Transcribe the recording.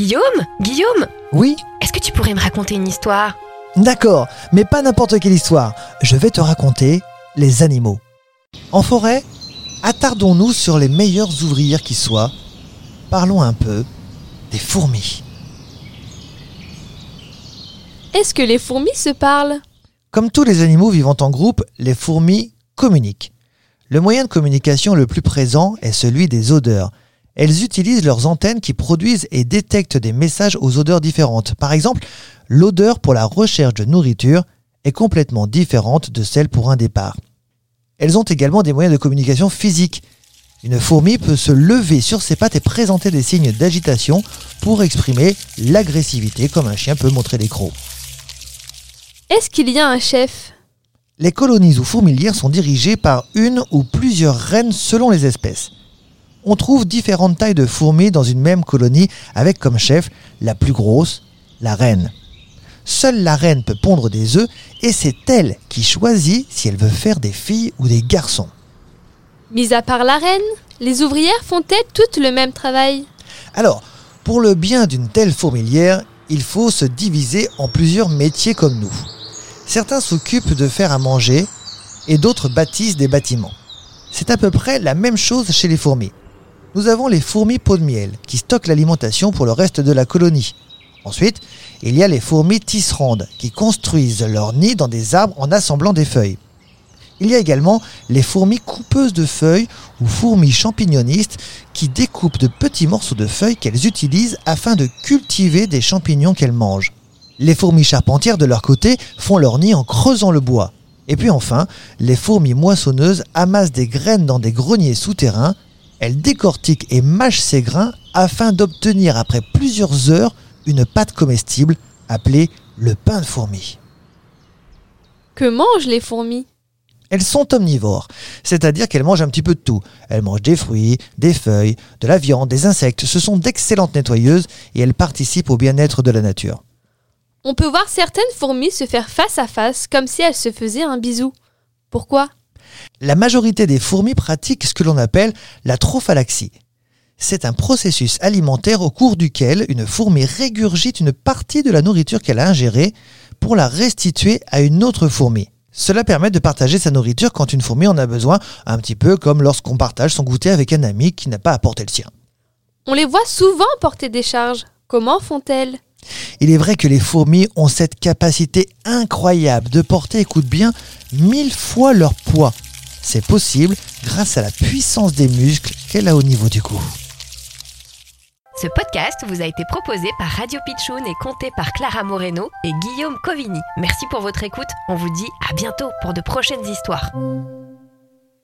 Guillaume Guillaume Oui Est-ce que tu pourrais me raconter une histoire? D'accord, mais pas n'importe quelle histoire. Je vais te raconter les animaux. En forêt, attardons-nous sur les meilleures ouvrières qui soient. Parlons un peu des fourmis. Est-ce que les fourmis se parlent? Comme tous les animaux vivant en groupe, les fourmis communiquent. Le moyen de communication le plus présent est celui des odeurs. Elles utilisent leurs antennes qui produisent et détectent des messages aux odeurs différentes. Par exemple, l'odeur pour la recherche de nourriture est complètement différente de celle pour un départ. Elles ont également des moyens de communication physique. Une fourmi peut se lever sur ses pattes et présenter des signes d'agitation pour exprimer l'agressivité comme un chien peut montrer les crocs. Est-ce qu'il y a un chef? Les colonies ou fourmilières sont dirigées par une ou plusieurs reines selon les espèces. On trouve différentes tailles de fourmis dans une même colonie avec comme chef la plus grosse, la reine. Seule la reine peut pondre des œufs et c'est elle qui choisit si elle veut faire des filles ou des garçons. Mis à part la reine, les ouvrières font-elles toutes le même travail? Alors, pour le bien d'une telle fourmilière, il faut se diviser en plusieurs métiers comme nous. Certains s'occupent de faire à manger et d'autres bâtissent des bâtiments. C'est à peu près la même chose chez les fourmis. Nous avons les fourmis peau de miel qui stockent l'alimentation pour le reste de la colonie. Ensuite, il y a les fourmis tisserandes qui construisent leur nid dans des arbres en assemblant des feuilles. Il y a également les fourmis coupeuses de feuilles ou fourmis champignonistes qui découpent de petits morceaux de feuilles qu'elles utilisent afin de cultiver des champignons qu'elles mangent. Les fourmis charpentières, de leur côté, font leur nid en creusant le bois. Et puis enfin, les fourmis moissonneuses amassent des graines dans des greniers souterrains. Elles décortiquent et mâchent ces grains afin d'obtenir, après plusieurs heures, une pâte comestible appelée le pain de fourmi. Que mangent les fourmis? Elles sont omnivores, c'est-à-dire qu'elles mangent un petit peu de tout. Elles mangent des fruits, des feuilles, de la viande, des insectes. Ce sont d'excellentes nettoyeuses et elles participent au bien-être de la nature. On peut voir certaines fourmis se faire face à face comme si elles se faisaient un bisou. Pourquoi? La majorité des fourmis pratiquent ce que l'on appelle la trophalaxie. C'est un processus alimentaire au cours duquel une fourmi régurgite une partie de la nourriture qu'elle a ingérée pour la restituer à une autre fourmi. Cela permet de partager sa nourriture quand une fourmi en a besoin, un petit peu comme lorsqu'on partage son goûter avec un ami qui n'a pas apporté le sien. On les voit souvent porter des charges. Comment font-elles? Il est vrai que les fourmis ont cette capacité incroyable de porter, écoute bien, mille fois leur poids. C'est possible grâce à la puissance des muscles qu'elle a au niveau du cou. Ce podcast vous a été proposé par Radio Pitchoun et compté par Clara Moreno et Guillaume Covini. Merci pour votre écoute. On vous dit à bientôt pour de prochaines histoires.